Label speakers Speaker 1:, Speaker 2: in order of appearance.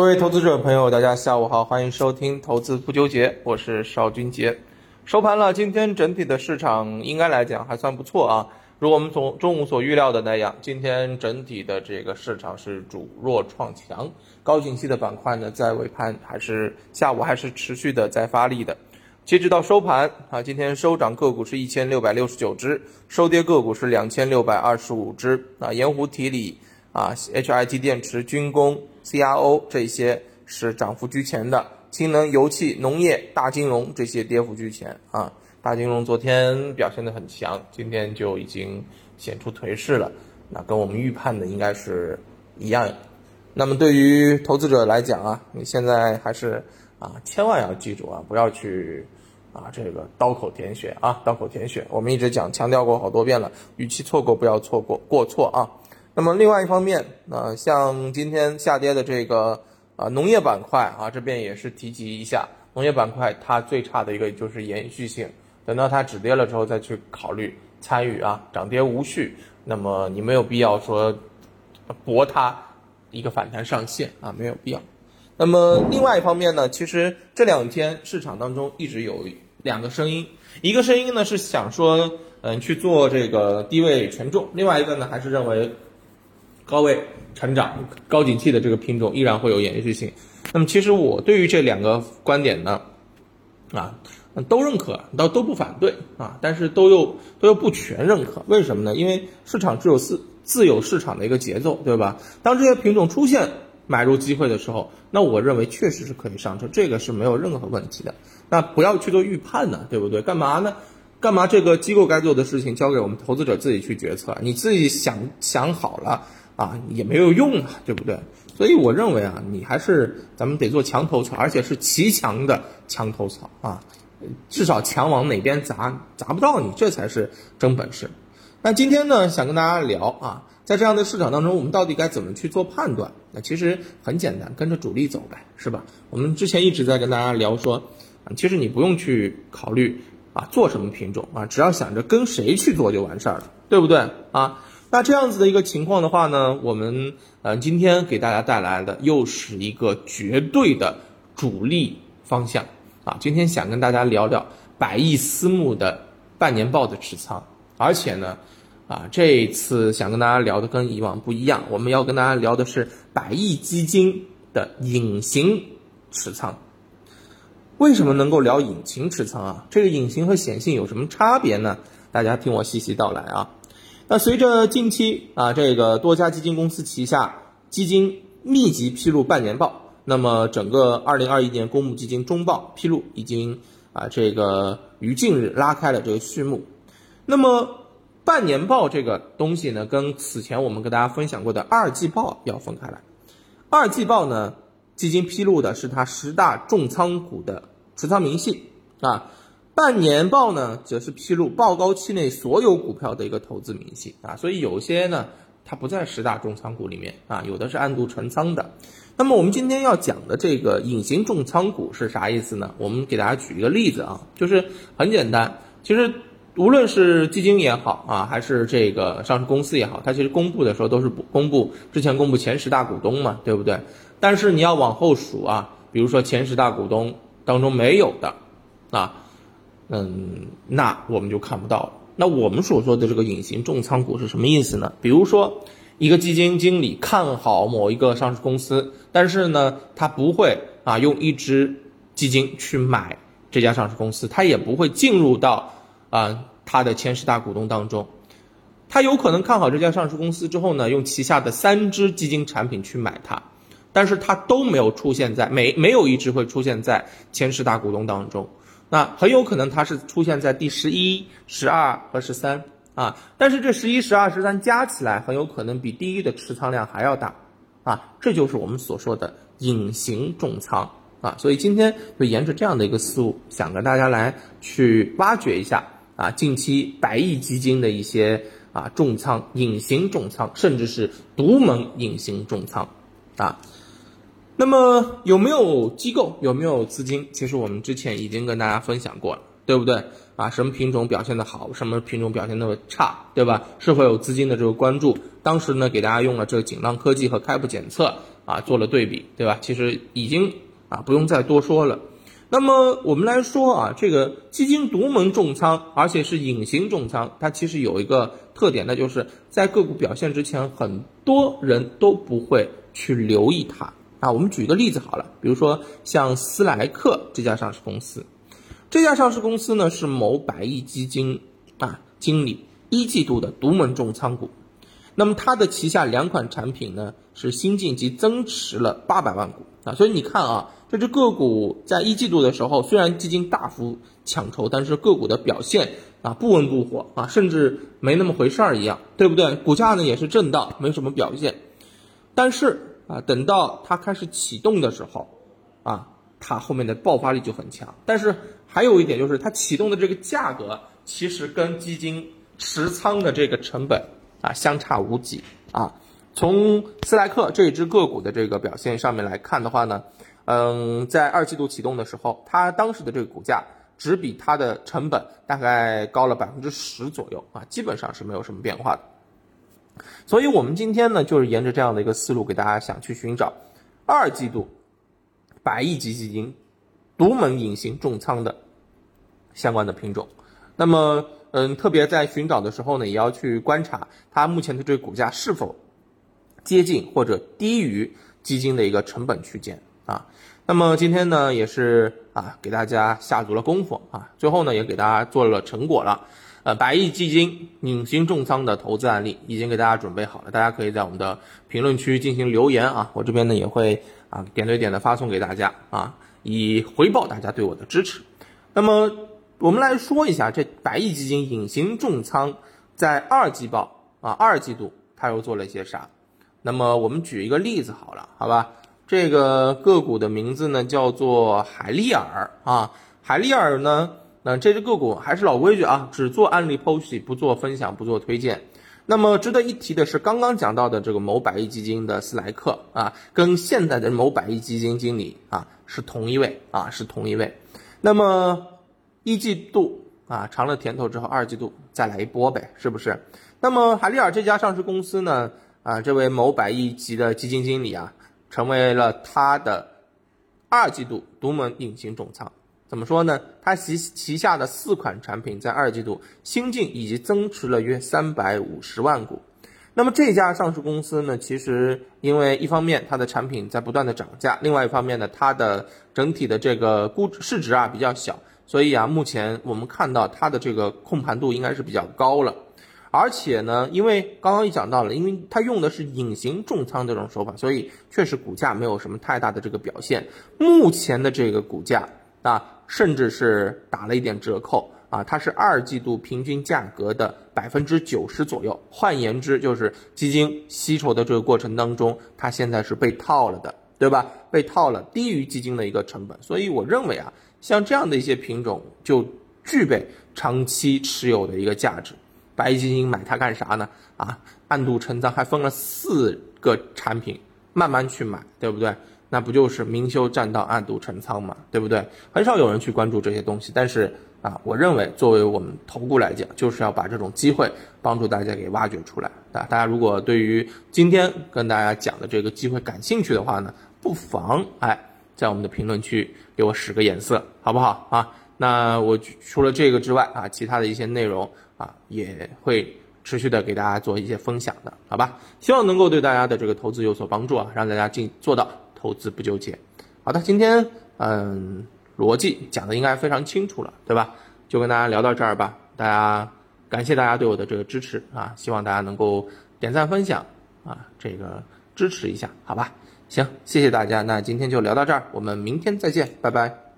Speaker 1: 各位投资者朋友，大家下午好，欢迎收听《投资不纠结》，我是邵军杰。收盘了，今天整体的市场应该来讲还算不错啊。如我们从中午所预料的那样，今天整体的这个市场是主弱创强，高景气的板块呢，在尾盘还是下午还是持续的在发力的。截止到收盘啊，今天收涨个股是一千六百六十九只，收跌个股是两千六百二十五只啊。盐湖提锂啊，HIT 电池、军工、CRO 这些是涨幅居前的，氢能、油气、农业、大金融这些跌幅居前啊。大金融昨天表现的很强，今天就已经显出颓势了，那跟我们预判的应该是一样。那么对于投资者来讲啊，你现在还是啊，千万要记住啊，不要去啊这个刀口舔血啊，刀口舔血。我们一直讲强调过好多遍了，与其错过，不要错过过错啊。那么另外一方面，啊，像今天下跌的这个啊农业板块啊，这边也是提及一下，农业板块它最差的一个就是延续性。等到它止跌了之后再去考虑参与啊，涨跌无序，那么你没有必要说博它一个反弹上限啊，没有必要。那么另外一方面呢，其实这两天市场当中一直有两个声音，一个声音呢是想说，嗯，去做这个低位权重，另外一个呢还是认为高位成长、高景气的这个品种依然会有延续性。那么其实我对于这两个观点呢，啊。都认可，都都不反对啊，但是都又都又不全认可，为什么呢？因为市场只有自自有市场的一个节奏，对吧？当这些品种出现买入机会的时候，那我认为确实是可以上车，这个是没有任何问题的。那不要去做预判呢，对不对？干嘛呢？干嘛这个机构该做的事情交给我们投资者自己去决策？你自己想想好了啊，也没有用啊，对不对？所以我认为啊，你还是咱们得做墙头草，而且是齐强的墙头草啊。至少墙往哪边砸砸不到你，这才是真本事。那今天呢，想跟大家聊啊，在这样的市场当中，我们到底该怎么去做判断？那其实很简单，跟着主力走呗，是吧？我们之前一直在跟大家聊说，啊，其实你不用去考虑啊做什么品种啊，只要想着跟谁去做就完事儿了，对不对啊？那这样子的一个情况的话呢，我们呃今天给大家带来的又是一个绝对的主力方向。啊，今天想跟大家聊聊百亿私募的半年报的持仓，而且呢，啊，这次想跟大家聊的跟以往不一样，我们要跟大家聊的是百亿基金的隐形持仓。为什么能够聊隐形持仓啊？这个隐形和显性有什么差别呢？大家听我细细道来啊。那随着近期啊，这个多家基金公司旗下基金密集披露半年报。那么，整个二零二一年公募基金中报披露已经啊，这个于近日拉开了这个序幕。那么，半年报这个东西呢，跟此前我们跟大家分享过的二季报要分开来。二季报呢，基金披露的是它十大重仓股的持仓明细啊，半年报呢，则是披露报告期内所有股票的一个投资明细啊。所以有些呢，它不在十大重仓股里面啊，有的是暗度陈仓的。那么我们今天要讲的这个隐形重仓股是啥意思呢？我们给大家举一个例子啊，就是很简单，其实无论是基金也好啊，还是这个上市公司也好，它其实公布的时候都是公布之前公布前十大股东嘛，对不对？但是你要往后数啊，比如说前十大股东当中没有的啊，嗯，那我们就看不到了。那我们所说的这个隐形重仓股是什么意思呢？比如说。一个基金经理看好某一个上市公司，但是呢，他不会啊用一支基金去买这家上市公司，他也不会进入到啊他的前十大股东当中。他有可能看好这家上市公司之后呢，用旗下的三只基金产品去买它，但是它都没有出现在没没有一只会出现在前十大股东当中。那很有可能它是出现在第十一、十二和十三。啊，但是这十一、十二、十三加起来很有可能比第一的持仓量还要大，啊，这就是我们所说的隐形重仓啊。所以今天就沿着这样的一个思路，想跟大家来去挖掘一下啊，近期百亿基金的一些啊重仓、隐形重仓，甚至是独门隐形重仓啊。那么有没有机构？有没有资金？其实我们之前已经跟大家分享过了。对不对啊？什么品种表现的好，什么品种表现的差，对吧？是否有资金的这个关注？当时呢，给大家用了这个锦浪科技和开普检测啊做了对比，对吧？其实已经啊不用再多说了。那么我们来说啊，这个基金独门重仓，而且是隐形重仓，它其实有一个特点，那就是在个股表现之前，很多人都不会去留意它啊。我们举个例子好了，比如说像斯莱克这家上市公司，这家上市公司呢是某百亿基金啊经理一季度的独门重仓股，那么它的旗下两款产品呢是新晋级增持了八百万股啊，所以你看啊。这只个股在一季度的时候，虽然基金大幅抢筹，但是个股的表现啊不温不火啊，甚至没那么回事儿一样，对不对？股价呢也是震荡，没什么表现。但是啊，等到它开始启动的时候，啊，它后面的爆发力就很强。但是还有一点就是，它启动的这个价格其实跟基金持仓的这个成本啊相差无几啊。从斯莱克这一只个股的这个表现上面来看的话呢。嗯，在二季度启动的时候，它当时的这个股价只比它的成本大概高了百分之十左右啊，基本上是没有什么变化的。所以，我们今天呢，就是沿着这样的一个思路，给大家想去寻找二季度百亿级基金独门隐形重仓的相关的品种。那么，嗯，特别在寻找的时候呢，也要去观察它目前的这个股价是否接近或者低于基金的一个成本区间。啊，那么今天呢也是啊给大家下足了功夫啊，最后呢也给大家做了成果了，百亿基金隐形重仓的投资案例已经给大家准备好了，大家可以在我们的评论区进行留言啊，我这边呢也会啊点对点的发送给大家啊，以回报大家对我的支持。那么我们来说一下这百亿基金隐形重仓在二季报啊二季度它又做了一些啥？那么我们举一个例子好了，好吧？这个个股的名字呢叫做海利尔啊，海利尔呢，那这只个股还是老规矩啊，只做案例剖析，不做分享，不做推荐。那么值得一提的是，刚刚讲到的这个某百亿基金的斯莱克啊，跟现在的某百亿基金经理啊是同一位啊，是同一位。那么一季度啊尝了甜头之后，二季度再来一波呗，是不是？那么海利尔这家上市公司呢啊，这位某百亿级的基金经理啊。成为了他的二季度独门隐形重仓，怎么说呢？它旗旗下的四款产品在二季度新进以及增持了约三百五十万股。那么这家上市公司呢，其实因为一方面它的产品在不断的涨价，另外一方面呢，它的整体的这个估值市值啊比较小，所以啊，目前我们看到它的这个控盘度应该是比较高了。而且呢，因为刚刚也讲到了，因为它用的是隐形重仓这种手法，所以确实股价没有什么太大的这个表现。目前的这个股价啊，甚至是打了一点折扣啊，它是二季度平均价格的百分之九十左右。换言之，就是基金吸筹的这个过程当中，它现在是被套了的，对吧？被套了，低于基金的一个成本。所以我认为啊，像这样的一些品种就具备长期持有的一个价值。白基金买它干啥呢？啊，暗度陈仓，还分了四个产品，慢慢去买，对不对？那不就是明修栈道，暗度陈仓嘛，对不对？很少有人去关注这些东西，但是啊，我认为作为我们投顾来讲，就是要把这种机会帮助大家给挖掘出来啊。大家如果对于今天跟大家讲的这个机会感兴趣的话呢，不妨哎，在我们的评论区给我使个眼色，好不好啊？那我除了这个之外啊，其他的一些内容。啊，也会持续的给大家做一些分享的，好吧？希望能够对大家的这个投资有所帮助啊，让大家进做到投资不纠结。好的，今天嗯，逻辑讲的应该非常清楚了，对吧？就跟大家聊到这儿吧。大家感谢大家对我的这个支持啊，希望大家能够点赞分享啊，这个支持一下，好吧？行，谢谢大家，那今天就聊到这儿，我们明天再见，拜拜。